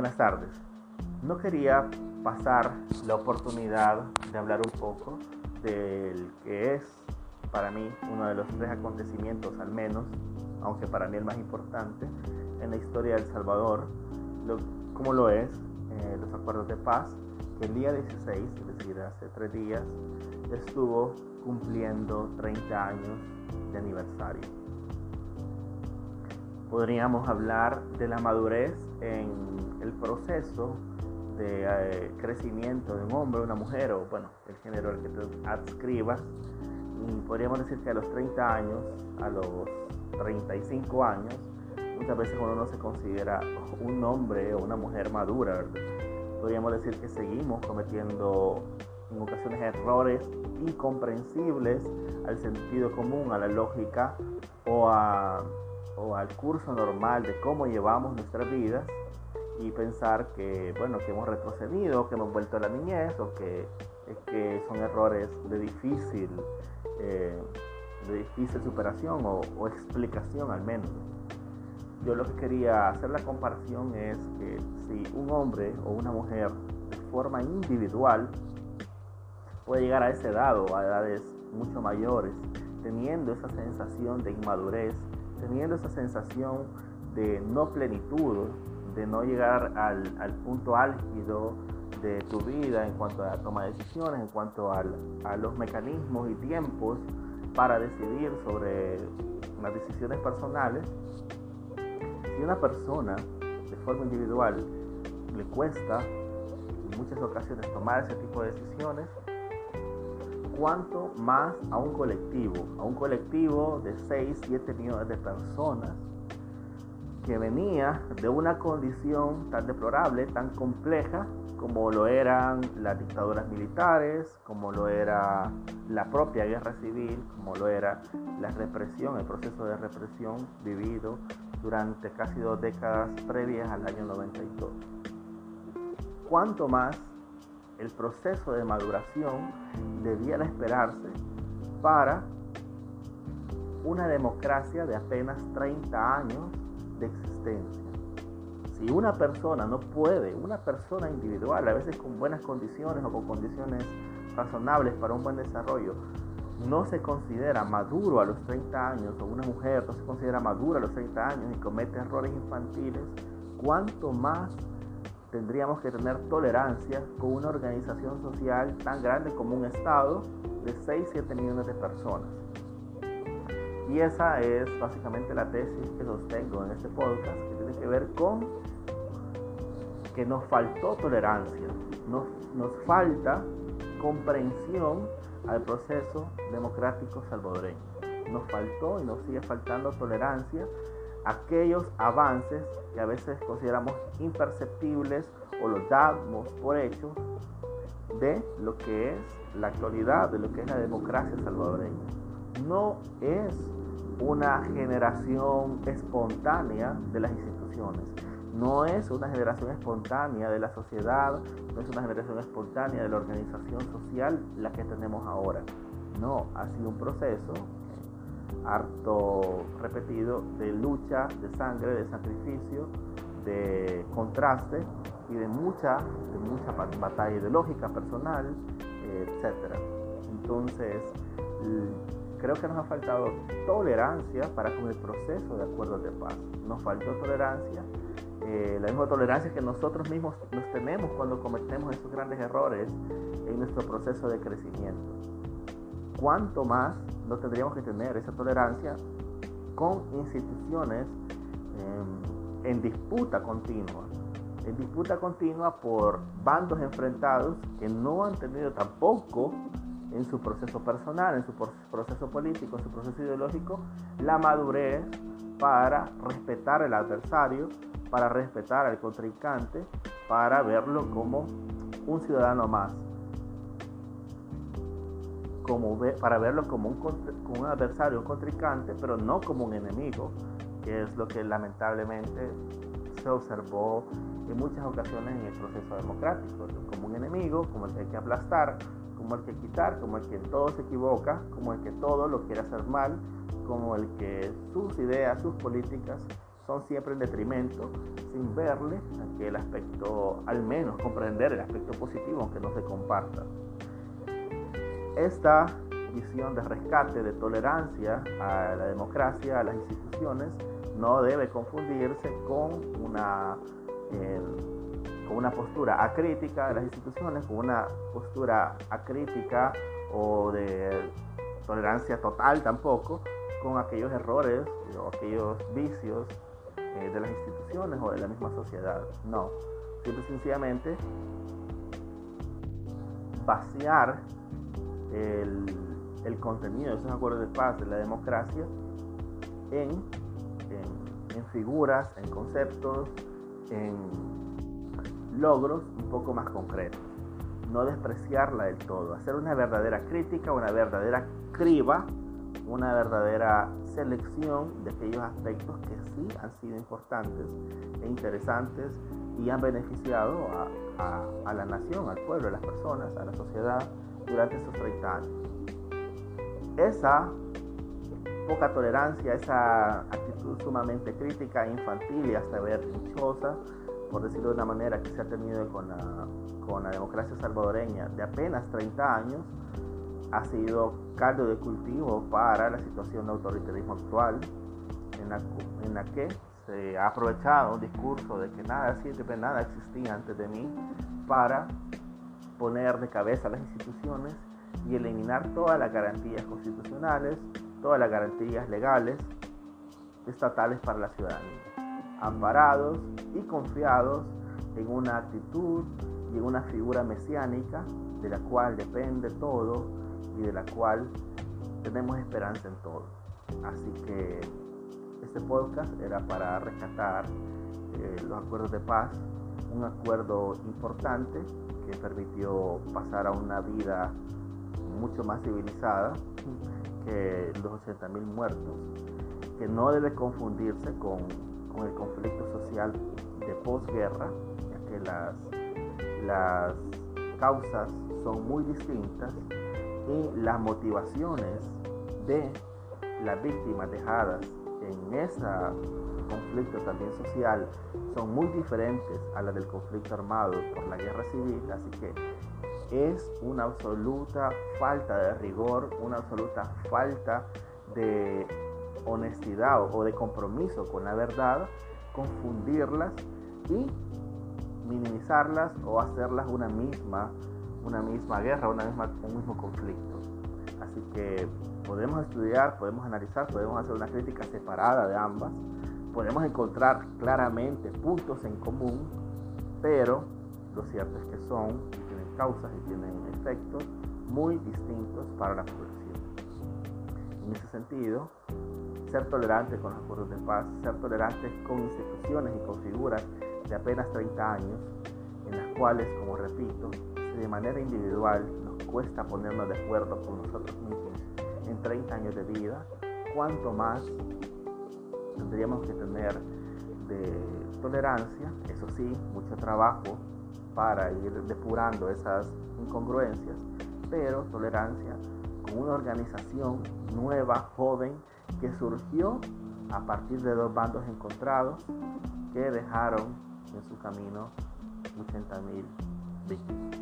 Buenas tardes. No quería pasar la oportunidad de hablar un poco del que es para mí uno de los tres acontecimientos al menos, aunque para mí el más importante, en la historia de El Salvador, como lo es eh, los acuerdos de paz, que el día 16, es decir, hace tres días, estuvo cumpliendo 30 años de aniversario. Podríamos hablar de la madurez en el proceso de eh, crecimiento de un hombre, una mujer, o bueno, el género al que te adscribas. Y podríamos decir que a los 30 años, a los 35 años, muchas veces uno no se considera un hombre o una mujer madura, Podríamos decir que seguimos cometiendo en ocasiones errores incomprensibles al sentido común, a la lógica o, o al curso normal de cómo llevamos nuestras vidas y pensar que, bueno, que hemos retrocedido, que hemos vuelto a la niñez o que, que son errores de difícil, eh, de difícil superación o, o explicación al menos. Yo lo que quería hacer la comparación es que si un hombre o una mujer de forma individual puede llegar a esa edad o a edades mucho mayores, teniendo esa sensación de inmadurez, teniendo esa sensación de no plenitud, de no llegar al, punto álgido de tu vida en cuanto a la toma de decisiones, en cuanto a los mecanismos y tiempos para decidir sobre las decisiones personales, si una persona de forma individual le cuesta en muchas ocasiones tomar ese tipo de decisiones, cuanto más a un colectivo, a un colectivo de 6, 7 millones de personas que venía de una condición tan deplorable, tan compleja, como lo eran las dictaduras militares, como lo era la propia guerra civil, como lo era la represión, el proceso de represión vivido durante casi dos décadas previas al año 92. Cuanto más el proceso de maduración debiera esperarse para una democracia de apenas 30 años de existencia. Si una persona no puede, una persona individual, a veces con buenas condiciones o con condiciones razonables para un buen desarrollo, no se considera maduro a los 30 años, o una mujer no se considera madura a los 30 años y comete errores infantiles, ¿cuánto más tendríamos que tener tolerancia con una organización social tan grande como un Estado de 6-7 millones de personas? Y esa es básicamente la tesis que sostengo en este podcast, que tiene que ver con que nos faltó tolerancia, nos, nos falta comprensión al proceso democrático salvadoreño. Nos faltó y nos sigue faltando tolerancia aquellos avances que a veces consideramos imperceptibles o los damos por hechos de lo que es la actualidad, de lo que es la democracia salvadoreña. No es una generación espontánea de las instituciones. No es una generación espontánea de la sociedad, no es una generación espontánea de la organización social la que tenemos ahora. No, ha sido un proceso harto repetido de lucha, de sangre, de sacrificio, de contraste y de mucha, de mucha batalla ideológica, personal, etc. Entonces, creo que nos ha faltado tolerancia para con el proceso de acuerdos de paz. Nos faltó tolerancia, eh, la misma tolerancia que nosotros mismos nos tenemos cuando cometemos esos grandes errores en nuestro proceso de crecimiento. ¿Cuánto más no tendríamos que tener esa tolerancia con instituciones em, en disputa continua? En disputa continua por bandos enfrentados que no han tenido tampoco en su proceso personal, en su proceso político, en su proceso ideológico, la madurez para respetar al adversario, para respetar al contrincante, para verlo como un ciudadano más, para verlo como un, como un adversario, un contrincante, pero no como un enemigo, que es lo que lamentablemente se observó en muchas ocasiones en el proceso democrático, como un enemigo, como el que hay que aplastar, como el que quitar, como el que todo se equivoca, como el que todo lo quiere hacer mal, como el que sus ideas, sus políticas son siempre en detrimento, sin verle aquel aspecto, al menos comprender el aspecto positivo, aunque no se comparta. Esta visión de rescate, de tolerancia a la democracia, a las instituciones, no debe confundirse con una, eh, con una postura acrítica de las instituciones, con una postura acrítica o de tolerancia total tampoco con aquellos errores o aquellos vicios eh, de las instituciones o de la misma sociedad. No, simple y sencillamente vaciar el, contenido de esos acuerdos de paz de la democracia en, en figuras, en conceptos, en logros un poco más concretos. No despreciarla del todo, hacer una verdadera crítica, una verdadera criba una verdadera selección de aquellos aspectos que sí han sido importantes e interesantes y han beneficiado a, la nación, al pueblo, a las personas, a la sociedad durante esos 30 años. Esa poca tolerancia, esa actitud sumamente crítica, infantil y hasta berrinchosa, por decirlo de una manera, que se ha tenido con la, democracia salvadoreña de apenas 30 años, ha sido caldo de cultivo para la situación de autoritarismo actual, en la, en la que se ha aprovechado un discurso de que nada sirve, nada existía antes de mí, para poner de cabeza las instituciones y eliminar todas las garantías constitucionales, todas las garantías legales estatales para la ciudadanía, amparados y confiados en una actitud y en una figura mesiánica de la cual depende todo y de la cual tenemos esperanza en todo. Así que este podcast era para rescatar eh, los acuerdos de paz, un acuerdo importante permitió pasar a una vida mucho más civilizada que los 80.000 muertos, que no debe confundirse con, con el conflicto social de posguerra, ya que las, las causas son muy distintas y las motivaciones de las víctimas dejadas en ese conflicto también social son muy diferentes a las del conflicto armado por la guerra civil, así que es una absoluta falta de rigor, una absoluta falta de honestidad o de compromiso con la verdad, confundirlas y minimizarlas o hacerlas una misma una misma guerra, una misma, un mismo conflicto. Así que podemos estudiar, podemos analizar, podemos hacer una crítica separada de ambas, podemos encontrar claramente puntos en común, pero lo cierto es que son, tienen causas y tienen efectos muy distintos para la población. En ese sentido, ser tolerante con los acuerdos de paz, ser tolerantes con instituciones y con figuras de apenas 30 años, en las cuales, como repito, de manera individual nos cuesta ponernos de acuerdo con nosotros mismos en 30 años de vida, cuánto más tendríamos que tener de tolerancia, eso sí, mucho trabajo para ir depurando esas incongruencias, pero tolerancia con una organización nueva, joven, que surgió a partir de dos bandos encontrados que dejaron en su camino 80.000 víctimas.